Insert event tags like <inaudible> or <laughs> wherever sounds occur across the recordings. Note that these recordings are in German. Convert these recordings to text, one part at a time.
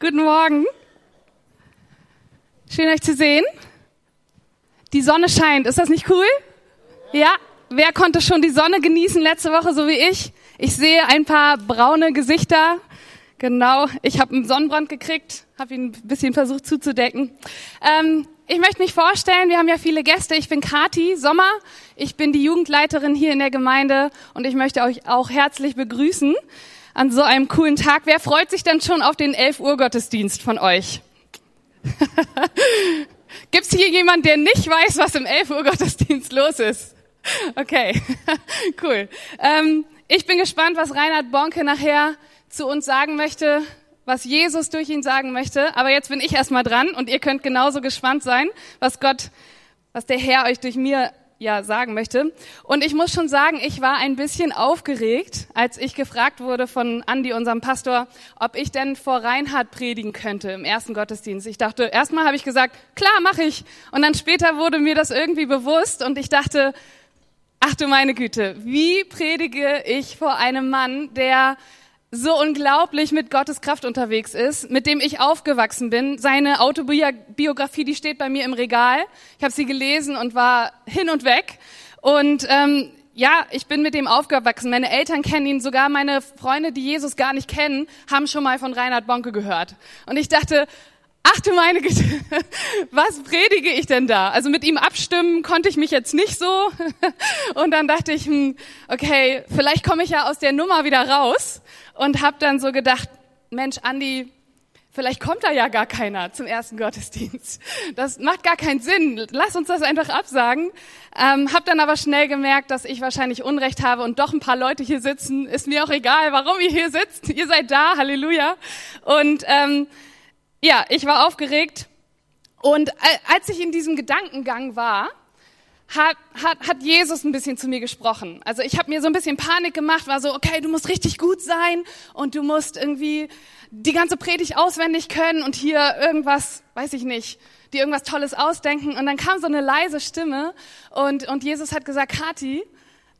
Guten Morgen. Schön euch zu sehen. Die Sonne scheint. Ist das nicht cool? Ja. Wer konnte schon die Sonne genießen letzte Woche, so wie ich? Ich sehe ein paar braune Gesichter. Genau. Ich habe einen Sonnenbrand gekriegt, habe ihn ein bisschen versucht zuzudecken. Ähm, ich möchte mich vorstellen, wir haben ja viele Gäste. Ich bin Kati Sommer. Ich bin die Jugendleiterin hier in der Gemeinde und ich möchte euch auch herzlich begrüßen an so einem coolen Tag. Wer freut sich denn schon auf den 11 Uhr Gottesdienst von euch? <laughs> Gibt's hier jemand, der nicht weiß, was im 11 Uhr Gottesdienst los ist? Okay, <laughs> cool. Ähm, ich bin gespannt, was Reinhard Bonke nachher zu uns sagen möchte, was Jesus durch ihn sagen möchte. Aber jetzt bin ich erstmal dran und ihr könnt genauso gespannt sein, was Gott, was der Herr euch durch mir ja sagen möchte. Und ich muss schon sagen, ich war ein bisschen aufgeregt, als ich gefragt wurde von Andi, unserem Pastor, ob ich denn vor Reinhard predigen könnte im ersten Gottesdienst. Ich dachte, erstmal habe ich gesagt, klar, mache ich. Und dann später wurde mir das irgendwie bewusst und ich dachte, ach du meine Güte, wie predige ich vor einem Mann, der so unglaublich mit Gottes Kraft unterwegs ist, mit dem ich aufgewachsen bin. Seine Autobiografie, die steht bei mir im Regal. Ich habe sie gelesen und war hin und weg. Und ähm, ja, ich bin mit dem aufgewachsen. Meine Eltern kennen ihn, sogar meine Freunde, die Jesus gar nicht kennen, haben schon mal von Reinhard Bonke gehört. Und ich dachte, ach du meine Güte, <laughs> was predige ich denn da? Also mit ihm abstimmen konnte ich mich jetzt nicht so. <laughs> Und dann dachte ich, hm, okay, vielleicht komme ich ja aus der Nummer wieder raus und habe dann so gedacht, Mensch, Andi, vielleicht kommt da ja gar keiner zum ersten Gottesdienst. Das macht gar keinen Sinn. Lass uns das einfach absagen. Ähm, hab dann aber schnell gemerkt, dass ich wahrscheinlich Unrecht habe und doch ein paar Leute hier sitzen. Ist mir auch egal, warum ihr hier sitzt. Ihr seid da, Halleluja. Und ähm, ja, ich war aufgeregt. Und als ich in diesem Gedankengang war, hat, hat, hat Jesus ein bisschen zu mir gesprochen. Also ich habe mir so ein bisschen Panik gemacht, war so, okay, du musst richtig gut sein und du musst irgendwie die ganze Predigt auswendig können und hier irgendwas, weiß ich nicht, dir irgendwas Tolles ausdenken. Und dann kam so eine leise Stimme und, und Jesus hat gesagt, Kathi,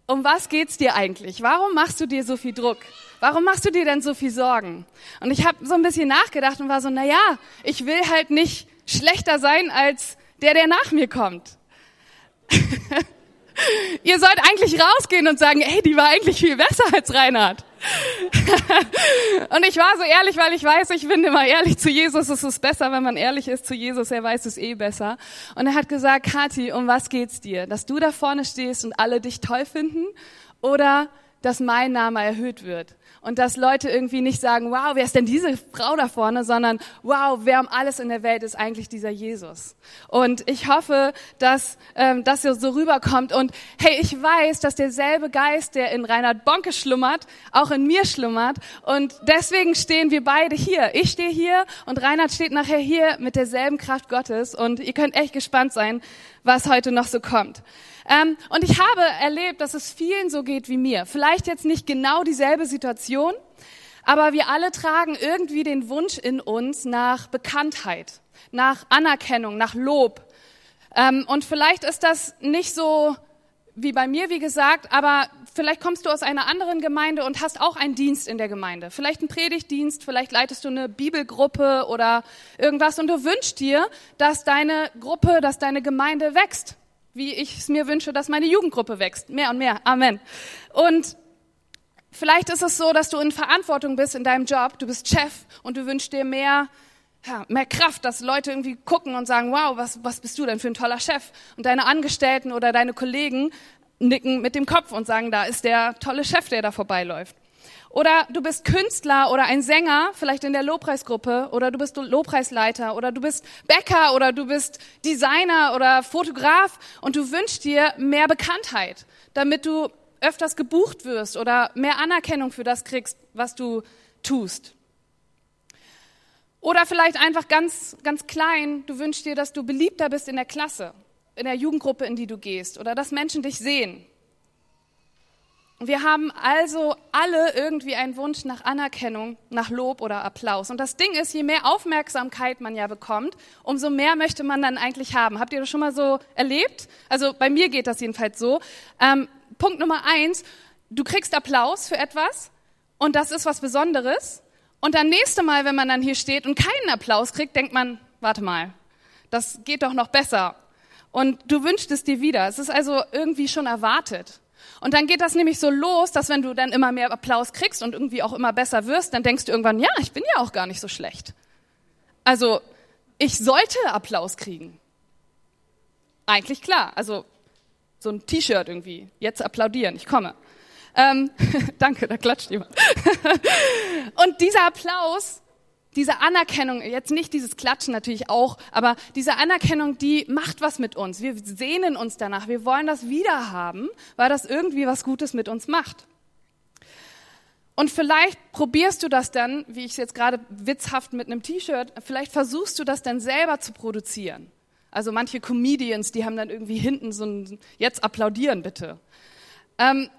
um was geht's dir eigentlich? Warum machst du dir so viel Druck? Warum machst du dir denn so viel Sorgen? Und ich habe so ein bisschen nachgedacht und war so, na ja, ich will halt nicht schlechter sein als der, der nach mir kommt. <laughs> Ihr sollt eigentlich rausgehen und sagen, ey, die war eigentlich viel besser als Reinhard. <laughs> und ich war so ehrlich, weil ich weiß, ich bin immer ehrlich zu Jesus. Es ist besser, wenn man ehrlich ist zu Jesus. Er weiß es eh besser. Und er hat gesagt, Kathi, um was geht's dir? Dass du da vorne stehst und alle dich toll finden? Oder dass mein Name erhöht wird? Und dass Leute irgendwie nicht sagen, wow, wer ist denn diese Frau da vorne, sondern wow, wer um alles in der Welt ist eigentlich dieser Jesus. Und ich hoffe, dass ähm, das so rüberkommt. Und hey, ich weiß, dass derselbe Geist, der in Reinhard Bonke schlummert, auch in mir schlummert. Und deswegen stehen wir beide hier. Ich stehe hier und Reinhard steht nachher hier mit derselben Kraft Gottes. Und ihr könnt echt gespannt sein, was heute noch so kommt. Ähm, und ich habe erlebt, dass es vielen so geht wie mir. Vielleicht jetzt nicht genau dieselbe Situation, aber wir alle tragen irgendwie den Wunsch in uns nach Bekanntheit, nach Anerkennung, nach Lob. Ähm, und vielleicht ist das nicht so wie bei mir, wie gesagt, aber vielleicht kommst du aus einer anderen Gemeinde und hast auch einen Dienst in der Gemeinde. Vielleicht einen Predigtdienst, vielleicht leitest du eine Bibelgruppe oder irgendwas und du wünschst dir, dass deine Gruppe, dass deine Gemeinde wächst wie ich es mir wünsche, dass meine Jugendgruppe wächst. Mehr und mehr. Amen. Und vielleicht ist es so, dass du in Verantwortung bist in deinem Job. Du bist Chef und du wünschst dir mehr, ja, mehr Kraft, dass Leute irgendwie gucken und sagen, wow, was, was bist du denn für ein toller Chef? Und deine Angestellten oder deine Kollegen nicken mit dem Kopf und sagen, da ist der tolle Chef, der da vorbeiläuft. Oder du bist Künstler oder ein Sänger, vielleicht in der Lobpreisgruppe, oder du bist Lobpreisleiter, oder du bist Bäcker, oder du bist Designer oder Fotograf und du wünschst dir mehr Bekanntheit, damit du öfters gebucht wirst oder mehr Anerkennung für das kriegst, was du tust. Oder vielleicht einfach ganz, ganz klein, du wünschst dir, dass du beliebter bist in der Klasse, in der Jugendgruppe, in die du gehst, oder dass Menschen dich sehen. Wir haben also alle irgendwie einen Wunsch nach Anerkennung, nach Lob oder Applaus. Und das Ding ist, je mehr Aufmerksamkeit man ja bekommt, umso mehr möchte man dann eigentlich haben. Habt ihr das schon mal so erlebt? Also bei mir geht das jedenfalls so. Ähm, Punkt Nummer eins, du kriegst Applaus für etwas und das ist was Besonderes. Und dann nächste Mal, wenn man dann hier steht und keinen Applaus kriegt, denkt man, warte mal, das geht doch noch besser. Und du wünschst es dir wieder. Es ist also irgendwie schon erwartet. Und dann geht das nämlich so los, dass wenn du dann immer mehr Applaus kriegst und irgendwie auch immer besser wirst, dann denkst du irgendwann, ja, ich bin ja auch gar nicht so schlecht. Also, ich sollte Applaus kriegen. Eigentlich klar. Also, so ein T-Shirt irgendwie. Jetzt applaudieren, ich komme. Ähm, <laughs> danke, da klatscht jemand. <laughs> und dieser Applaus, diese Anerkennung, jetzt nicht dieses Klatschen natürlich auch, aber diese Anerkennung, die macht was mit uns. Wir sehnen uns danach. Wir wollen das wieder haben, weil das irgendwie was Gutes mit uns macht. Und vielleicht probierst du das dann, wie ich es jetzt gerade witzhaft mit einem T-Shirt, vielleicht versuchst du das dann selber zu produzieren. Also manche Comedians, die haben dann irgendwie hinten so ein, jetzt applaudieren bitte. Ähm,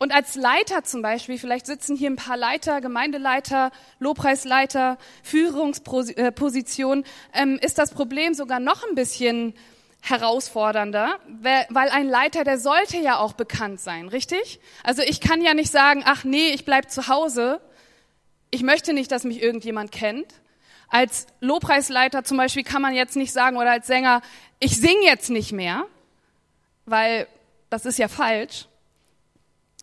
und als Leiter zum Beispiel, vielleicht sitzen hier ein paar Leiter, Gemeindeleiter, Lobpreisleiter, Führungsposition, ähm, ist das Problem sogar noch ein bisschen herausfordernder, weil ein Leiter, der sollte ja auch bekannt sein, richtig? Also ich kann ja nicht sagen, ach nee, ich bleib zu Hause. Ich möchte nicht, dass mich irgendjemand kennt. Als Lobpreisleiter zum Beispiel kann man jetzt nicht sagen oder als Sänger, ich sing jetzt nicht mehr, weil das ist ja falsch.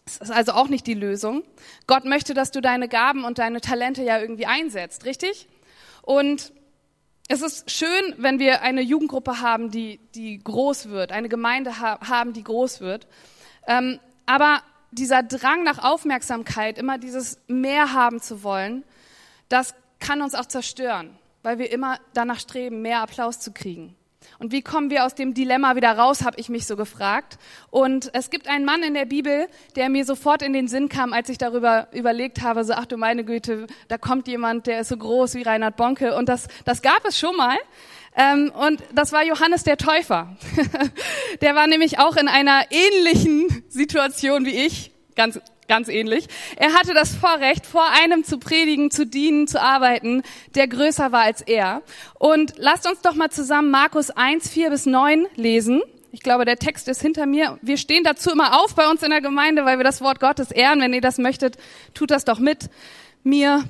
Das ist also auch nicht die Lösung. Gott möchte, dass du deine Gaben und deine Talente ja irgendwie einsetzt, richtig? Und es ist schön, wenn wir eine Jugendgruppe haben, die, die groß wird, eine Gemeinde ha haben, die groß wird. Ähm, aber dieser Drang nach Aufmerksamkeit, immer dieses mehr haben zu wollen, das kann uns auch zerstören, weil wir immer danach streben, mehr Applaus zu kriegen. Und wie kommen wir aus dem Dilemma wieder raus, habe ich mich so gefragt. Und es gibt einen Mann in der Bibel, der mir sofort in den Sinn kam, als ich darüber überlegt habe, so, ach du meine Güte, da kommt jemand, der ist so groß wie Reinhard Bonke. Und das, das gab es schon mal. Ähm, und das war Johannes der Täufer. <laughs> der war nämlich auch in einer ähnlichen Situation wie ich, ganz ganz ähnlich. Er hatte das Vorrecht, vor einem zu predigen, zu dienen, zu arbeiten, der größer war als er. Und lasst uns doch mal zusammen Markus 1, 4 bis 9 lesen. Ich glaube, der Text ist hinter mir. Wir stehen dazu immer auf bei uns in der Gemeinde, weil wir das Wort Gottes ehren. Wenn ihr das möchtet, tut das doch mit mir.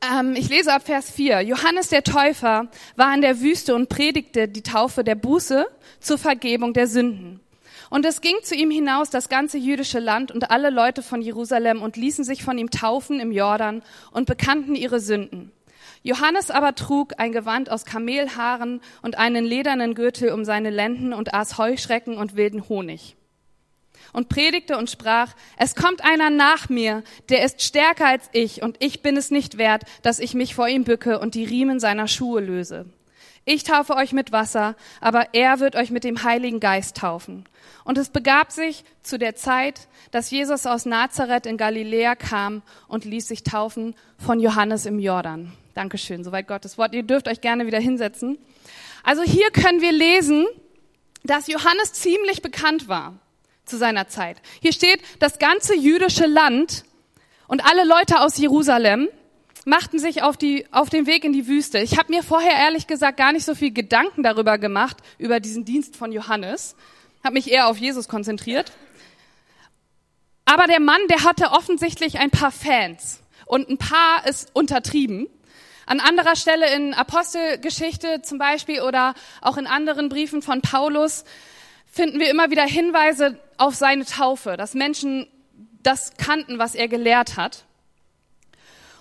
Ähm, ich lese ab Vers 4. Johannes der Täufer war in der Wüste und predigte die Taufe der Buße zur Vergebung der Sünden. Und es ging zu ihm hinaus das ganze jüdische Land und alle Leute von Jerusalem und ließen sich von ihm taufen im Jordan und bekannten ihre Sünden. Johannes aber trug ein Gewand aus Kamelhaaren und einen ledernen Gürtel um seine Lenden und aß Heuschrecken und wilden Honig. Und predigte und sprach, es kommt einer nach mir, der ist stärker als ich, und ich bin es nicht wert, dass ich mich vor ihm bücke und die Riemen seiner Schuhe löse. Ich taufe euch mit Wasser, aber er wird euch mit dem Heiligen Geist taufen. Und es begab sich zu der Zeit, dass Jesus aus Nazareth in Galiläa kam und ließ sich taufen von Johannes im Jordan. Dankeschön, soweit Gottes Wort. Ihr dürft euch gerne wieder hinsetzen. Also hier können wir lesen, dass Johannes ziemlich bekannt war zu seiner Zeit. Hier steht, das ganze jüdische Land und alle Leute aus Jerusalem machten sich auf, die, auf den Weg in die Wüste. Ich habe mir vorher ehrlich gesagt gar nicht so viel Gedanken darüber gemacht, über diesen Dienst von Johannes. Habe mich eher auf Jesus konzentriert. Aber der Mann, der hatte offensichtlich ein paar Fans. Und ein paar ist untertrieben. An anderer Stelle in Apostelgeschichte zum Beispiel oder auch in anderen Briefen von Paulus finden wir immer wieder Hinweise auf seine Taufe, dass Menschen das kannten, was er gelehrt hat.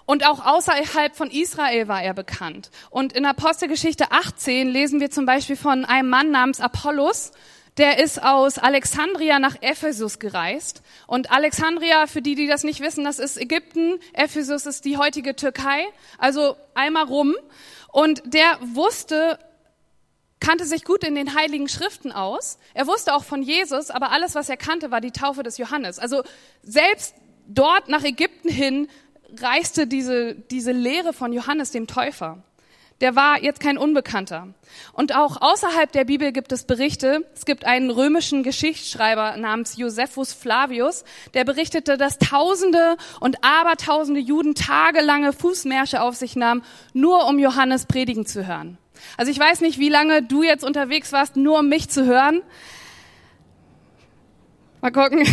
Und auch außerhalb von Israel war er bekannt. Und in Apostelgeschichte 18 lesen wir zum Beispiel von einem Mann namens Apollos, der ist aus Alexandria nach Ephesus gereist. Und Alexandria, für die, die das nicht wissen, das ist Ägypten. Ephesus ist die heutige Türkei. Also einmal rum. Und der wusste, kannte sich gut in den heiligen Schriften aus. Er wusste auch von Jesus, aber alles, was er kannte, war die Taufe des Johannes. Also selbst dort nach Ägypten hin reiste diese, diese Lehre von Johannes dem Täufer. Der war jetzt kein Unbekannter. Und auch außerhalb der Bibel gibt es Berichte. Es gibt einen römischen Geschichtsschreiber namens Josephus Flavius, der berichtete, dass Tausende und Abertausende Juden tagelange Fußmärsche auf sich nahmen, nur um Johannes predigen zu hören. Also ich weiß nicht, wie lange du jetzt unterwegs warst, nur um mich zu hören. Mal gucken,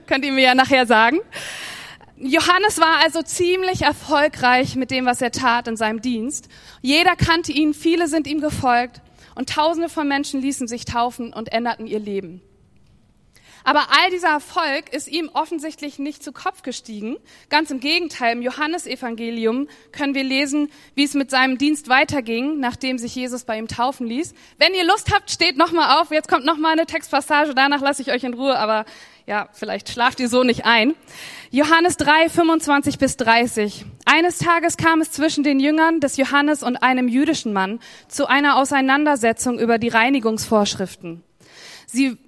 <laughs> könnt ihr mir ja nachher sagen. Johannes war also ziemlich erfolgreich mit dem, was er tat in seinem Dienst. Jeder kannte ihn, viele sind ihm gefolgt und tausende von Menschen ließen sich taufen und änderten ihr Leben. Aber all dieser Erfolg ist ihm offensichtlich nicht zu Kopf gestiegen. Ganz im Gegenteil, im Johannesevangelium können wir lesen, wie es mit seinem Dienst weiterging, nachdem sich Jesus bei ihm taufen ließ. Wenn ihr Lust habt, steht nochmal auf. Jetzt kommt nochmal eine Textpassage, danach lasse ich euch in Ruhe, aber ja, vielleicht schlaft ihr so nicht ein. Johannes 3, 25 bis 30. Eines Tages kam es zwischen den Jüngern des Johannes und einem jüdischen Mann zu einer Auseinandersetzung über die Reinigungsvorschriften. Sie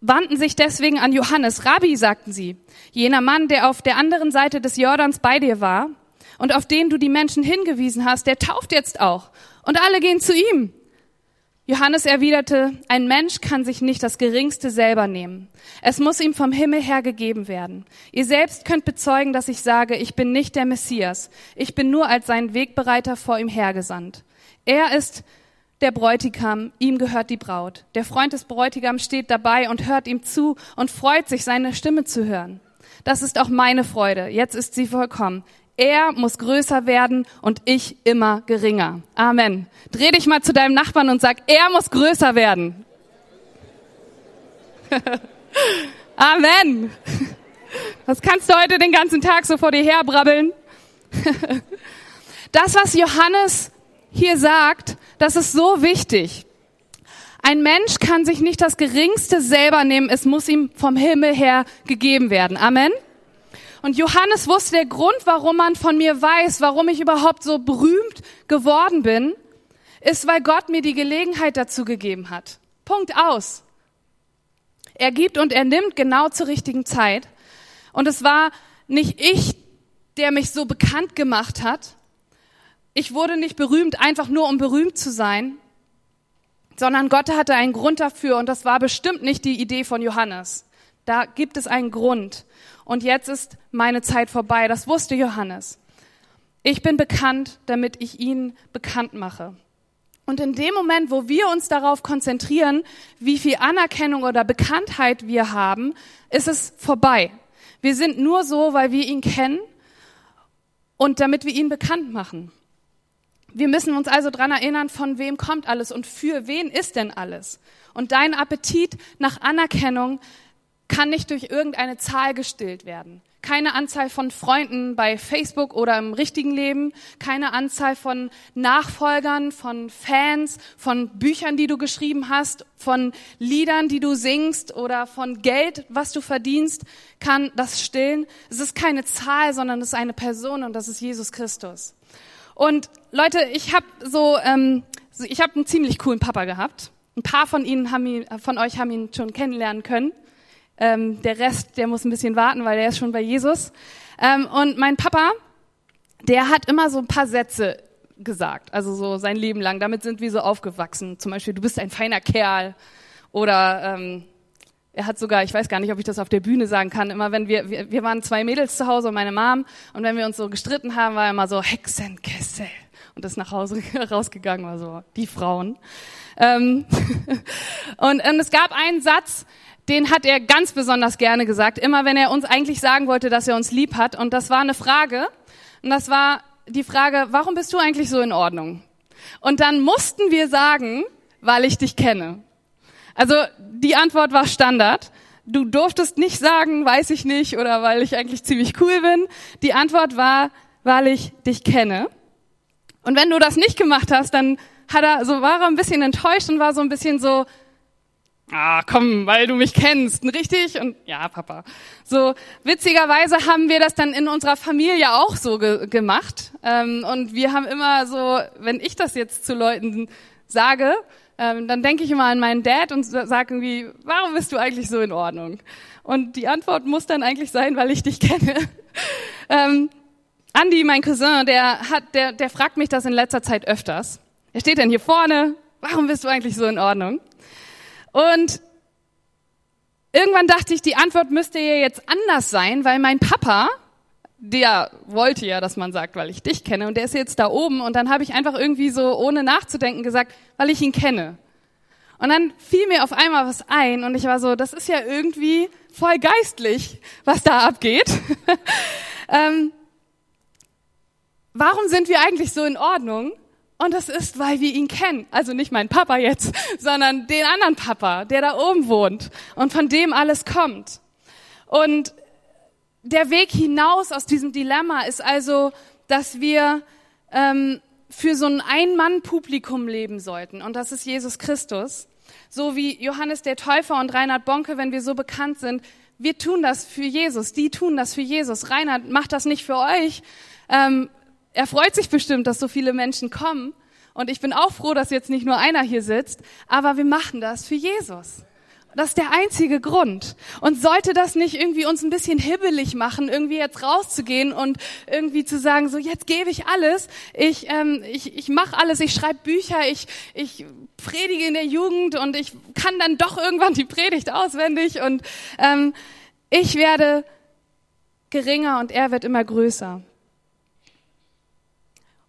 wandten sich deswegen an Johannes. Rabbi, sagten sie, jener Mann, der auf der anderen Seite des Jordans bei dir war und auf den du die Menschen hingewiesen hast, der tauft jetzt auch. Und alle gehen zu ihm. Johannes erwiderte, ein Mensch kann sich nicht das Geringste selber nehmen. Es muss ihm vom Himmel her gegeben werden. Ihr selbst könnt bezeugen, dass ich sage, ich bin nicht der Messias. Ich bin nur als sein Wegbereiter vor ihm hergesandt. Er ist der Bräutigam, ihm gehört die Braut. Der Freund des Bräutigams steht dabei und hört ihm zu und freut sich, seine Stimme zu hören. Das ist auch meine Freude. Jetzt ist sie vollkommen. Er muss größer werden und ich immer geringer. Amen. Dreh dich mal zu deinem Nachbarn und sag, er muss größer werden. <laughs> Amen. Das kannst du heute den ganzen Tag so vor dir herbrabbeln. <laughs> Das, was Johannes hier sagt, das ist so wichtig. Ein Mensch kann sich nicht das Geringste selber nehmen, es muss ihm vom Himmel her gegeben werden. Amen. Und Johannes wusste der Grund, warum man von mir weiß, warum ich überhaupt so berühmt geworden bin, ist, weil Gott mir die Gelegenheit dazu gegeben hat. Punkt aus. Er gibt und er nimmt genau zur richtigen Zeit. Und es war nicht ich, der mich so bekannt gemacht hat, ich wurde nicht berühmt, einfach nur um berühmt zu sein, sondern Gott hatte einen Grund dafür und das war bestimmt nicht die Idee von Johannes. Da gibt es einen Grund. Und jetzt ist meine Zeit vorbei. Das wusste Johannes. Ich bin bekannt, damit ich ihn bekannt mache. Und in dem Moment, wo wir uns darauf konzentrieren, wie viel Anerkennung oder Bekanntheit wir haben, ist es vorbei. Wir sind nur so, weil wir ihn kennen und damit wir ihn bekannt machen. Wir müssen uns also dran erinnern, von wem kommt alles und für wen ist denn alles. Und dein Appetit nach Anerkennung kann nicht durch irgendeine Zahl gestillt werden. Keine Anzahl von Freunden bei Facebook oder im richtigen Leben, keine Anzahl von Nachfolgern, von Fans, von Büchern, die du geschrieben hast, von Liedern, die du singst oder von Geld, was du verdienst, kann das stillen. Es ist keine Zahl, sondern es ist eine Person und das ist Jesus Christus. Und Leute, ich habe so, ähm, ich habe einen ziemlich coolen Papa gehabt. Ein paar von Ihnen haben ihn, von euch haben ihn schon kennenlernen können. Ähm, der Rest, der muss ein bisschen warten, weil der ist schon bei Jesus. Ähm, und mein Papa, der hat immer so ein paar Sätze gesagt, also so sein Leben lang. Damit sind wir so aufgewachsen. Zum Beispiel, du bist ein feiner Kerl oder ähm, er hat sogar, ich weiß gar nicht, ob ich das auf der Bühne sagen kann, immer wenn wir, wir, wir waren zwei Mädels zu Hause und meine Mom und wenn wir uns so gestritten haben, war er immer so Hexenkessel und ist nach Hause <laughs> rausgegangen, war so, die Frauen. Ähm <laughs> und, und es gab einen Satz, den hat er ganz besonders gerne gesagt, immer wenn er uns eigentlich sagen wollte, dass er uns lieb hat und das war eine Frage und das war die Frage, warum bist du eigentlich so in Ordnung? Und dann mussten wir sagen, weil ich dich kenne. Also die Antwort war Standard. Du durftest nicht sagen, weiß ich nicht oder weil ich eigentlich ziemlich cool bin. Die Antwort war, weil ich dich kenne. Und wenn du das nicht gemacht hast, dann hat er, so war er ein bisschen enttäuscht und war so ein bisschen so, ah, komm, weil du mich kennst, richtig? Und ja, Papa. So witzigerweise haben wir das dann in unserer Familie auch so ge gemacht. Ähm, und wir haben immer so, wenn ich das jetzt zu Leuten sage, ähm, dann denke ich immer an meinen Dad und sage irgendwie, warum bist du eigentlich so in Ordnung? Und die Antwort muss dann eigentlich sein, weil ich dich <laughs> kenne. ähm, Andy, mein Cousin, der hat, der, der fragt mich das in letzter Zeit öfters. Er steht dann hier vorne. Warum bist du eigentlich so in Ordnung? Und irgendwann dachte ich, die Antwort müsste ja jetzt anders sein, weil mein Papa, der wollte ja, dass man sagt, weil ich dich kenne und der ist jetzt da oben und dann habe ich einfach irgendwie so ohne nachzudenken gesagt, weil ich ihn kenne. Und dann fiel mir auf einmal was ein und ich war so, das ist ja irgendwie voll geistlich, was da abgeht. <laughs> ähm, warum sind wir eigentlich so in Ordnung? Und das ist, weil wir ihn kennen. Also nicht mein Papa jetzt, <laughs> sondern den anderen Papa, der da oben wohnt und von dem alles kommt. Und der Weg hinaus aus diesem Dilemma ist also, dass wir ähm, für so ein Ein-Mann-Publikum leben sollten. Und das ist Jesus Christus. So wie Johannes der Täufer und Reinhard Bonke, wenn wir so bekannt sind. Wir tun das für Jesus. Die tun das für Jesus. Reinhard macht das nicht für euch. Ähm, er freut sich bestimmt, dass so viele Menschen kommen. Und ich bin auch froh, dass jetzt nicht nur einer hier sitzt. Aber wir machen das für Jesus. Das ist der einzige Grund. Und sollte das nicht irgendwie uns ein bisschen hibbelig machen, irgendwie jetzt rauszugehen und irgendwie zu sagen, so jetzt gebe ich alles, ich, ähm, ich, ich mache alles, ich schreibe Bücher, ich, ich predige in der Jugend und ich kann dann doch irgendwann die Predigt auswendig und ähm, ich werde geringer und er wird immer größer.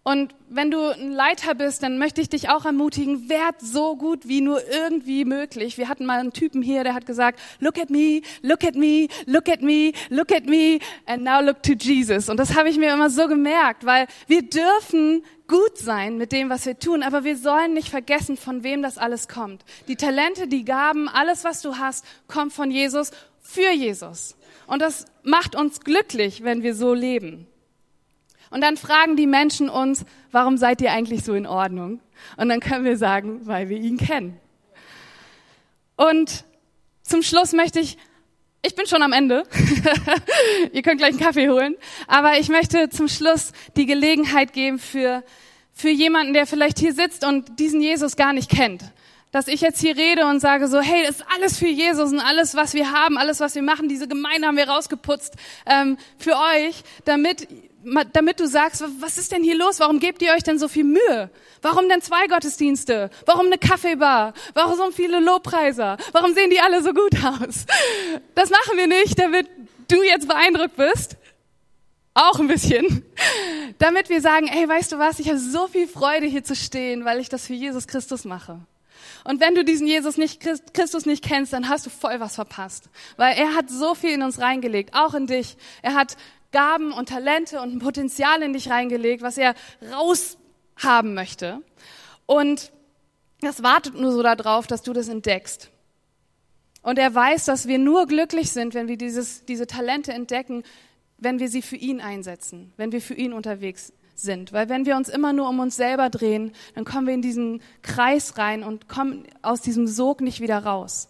Und wenn du ein Leiter bist, dann möchte ich dich auch ermutigen, werd so gut wie nur irgendwie möglich. Wir hatten mal einen Typen hier, der hat gesagt, look at me, look at me, look at me, look at me, and now look to Jesus. Und das habe ich mir immer so gemerkt, weil wir dürfen gut sein mit dem, was wir tun, aber wir sollen nicht vergessen, von wem das alles kommt. Die Talente, die Gaben, alles, was du hast, kommt von Jesus für Jesus. Und das macht uns glücklich, wenn wir so leben. Und dann fragen die Menschen uns, warum seid ihr eigentlich so in Ordnung? Und dann können wir sagen, weil wir ihn kennen. Und zum Schluss möchte ich, ich bin schon am Ende, <laughs> ihr könnt gleich einen Kaffee holen, aber ich möchte zum Schluss die Gelegenheit geben für, für jemanden, der vielleicht hier sitzt und diesen Jesus gar nicht kennt dass ich jetzt hier rede und sage so, hey, das ist alles für Jesus und alles, was wir haben, alles, was wir machen, diese Gemeinde haben wir rausgeputzt ähm, für euch, damit damit du sagst, was ist denn hier los? Warum gebt ihr euch denn so viel Mühe? Warum denn zwei Gottesdienste? Warum eine Kaffeebar? Warum so viele Lobpreiser? Warum sehen die alle so gut aus? Das machen wir nicht, damit du jetzt beeindruckt bist. Auch ein bisschen. Damit wir sagen, ey, weißt du was, ich habe so viel Freude hier zu stehen, weil ich das für Jesus Christus mache. Und wenn du diesen Jesus nicht, Christus nicht kennst, dann hast du voll was verpasst. Weil er hat so viel in uns reingelegt, auch in dich. Er hat Gaben und Talente und ein Potenzial in dich reingelegt, was er raushaben möchte. Und das wartet nur so darauf, dass du das entdeckst. Und er weiß, dass wir nur glücklich sind, wenn wir dieses, diese Talente entdecken, wenn wir sie für ihn einsetzen, wenn wir für ihn unterwegs sind. Weil wenn wir uns immer nur um uns selber drehen, dann kommen wir in diesen Kreis rein und kommen aus diesem Sog nicht wieder raus.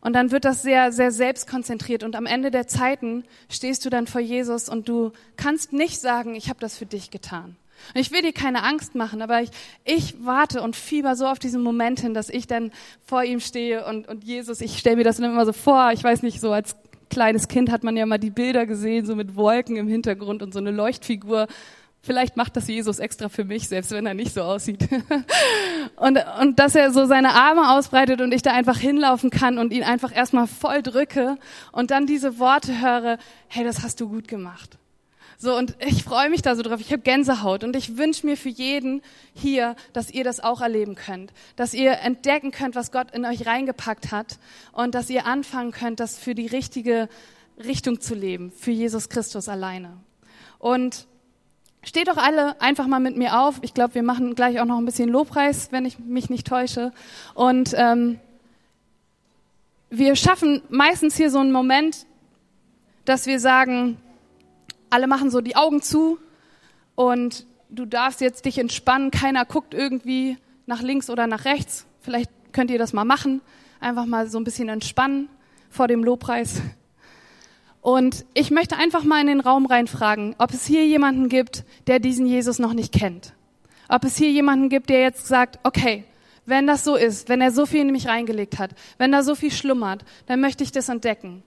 Und dann wird das sehr, sehr selbstkonzentriert. Und am Ende der Zeiten stehst du dann vor Jesus und du kannst nicht sagen, ich habe das für dich getan. Und ich will dir keine Angst machen, aber ich, ich warte und fieber so auf diesen Moment hin, dass ich dann vor ihm stehe und, und Jesus, ich stelle mir das dann immer so vor, ich weiß nicht, so als kleines Kind hat man ja mal die Bilder gesehen, so mit Wolken im Hintergrund und so eine Leuchtfigur Vielleicht macht das Jesus extra für mich, selbst wenn er nicht so aussieht. <laughs> und, und dass er so seine Arme ausbreitet und ich da einfach hinlaufen kann und ihn einfach erstmal voll drücke und dann diese Worte höre, hey, das hast du gut gemacht. So, und ich freue mich da so drauf. Ich habe Gänsehaut und ich wünsche mir für jeden hier, dass ihr das auch erleben könnt. Dass ihr entdecken könnt, was Gott in euch reingepackt hat und dass ihr anfangen könnt, das für die richtige Richtung zu leben, für Jesus Christus alleine. Und Steht doch alle einfach mal mit mir auf. Ich glaube, wir machen gleich auch noch ein bisschen Lobpreis, wenn ich mich nicht täusche. Und ähm, wir schaffen meistens hier so einen Moment, dass wir sagen, alle machen so die Augen zu und du darfst jetzt dich entspannen. Keiner guckt irgendwie nach links oder nach rechts. Vielleicht könnt ihr das mal machen. Einfach mal so ein bisschen entspannen vor dem Lobpreis. Und ich möchte einfach mal in den Raum reinfragen, ob es hier jemanden gibt, der diesen Jesus noch nicht kennt. Ob es hier jemanden gibt, der jetzt sagt, okay, wenn das so ist, wenn er so viel in mich reingelegt hat, wenn da so viel schlummert, dann möchte ich das entdecken.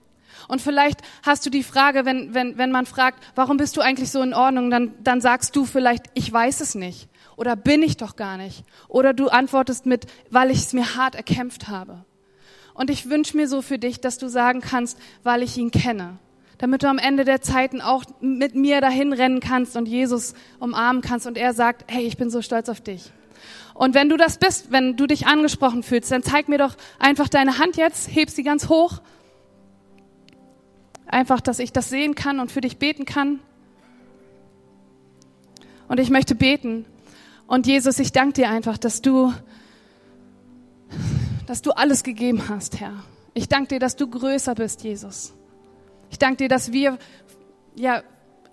Und vielleicht hast du die Frage, wenn, wenn, wenn man fragt, warum bist du eigentlich so in Ordnung, dann, dann sagst du vielleicht, ich weiß es nicht. Oder bin ich doch gar nicht. Oder du antwortest mit, weil ich es mir hart erkämpft habe. Und ich wünsche mir so für dich, dass du sagen kannst, weil ich ihn kenne damit du am Ende der Zeiten auch mit mir dahin rennen kannst und Jesus umarmen kannst und er sagt, hey, ich bin so stolz auf dich. Und wenn du das bist, wenn du dich angesprochen fühlst, dann zeig mir doch einfach deine Hand jetzt, heb sie ganz hoch. Einfach, dass ich das sehen kann und für dich beten kann. Und ich möchte beten. Und Jesus, ich danke dir einfach, dass du, dass du alles gegeben hast, Herr. Ich danke dir, dass du größer bist, Jesus. Ich danke dir, dass wir ja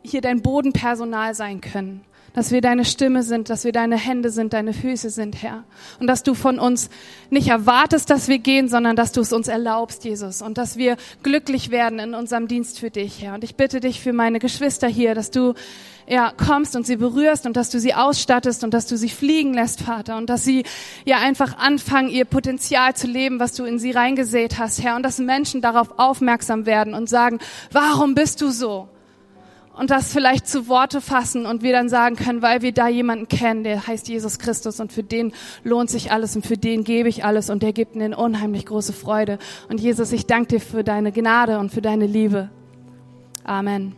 hier dein Bodenpersonal sein können dass wir deine Stimme sind, dass wir deine Hände sind, deine Füße sind, Herr. Und dass du von uns nicht erwartest, dass wir gehen, sondern dass du es uns erlaubst, Jesus. Und dass wir glücklich werden in unserem Dienst für dich, Herr. Und ich bitte dich für meine Geschwister hier, dass du ja, kommst und sie berührst und dass du sie ausstattest und dass du sie fliegen lässt, Vater. Und dass sie ja einfach anfangen, ihr Potenzial zu leben, was du in sie reingesät hast, Herr. Und dass Menschen darauf aufmerksam werden und sagen, warum bist du so? Und das vielleicht zu Worte fassen und wir dann sagen können, weil wir da jemanden kennen, der heißt Jesus Christus und für den lohnt sich alles und für den gebe ich alles und der gibt mir unheimlich große Freude. Und Jesus, ich danke dir für deine Gnade und für deine Liebe. Amen.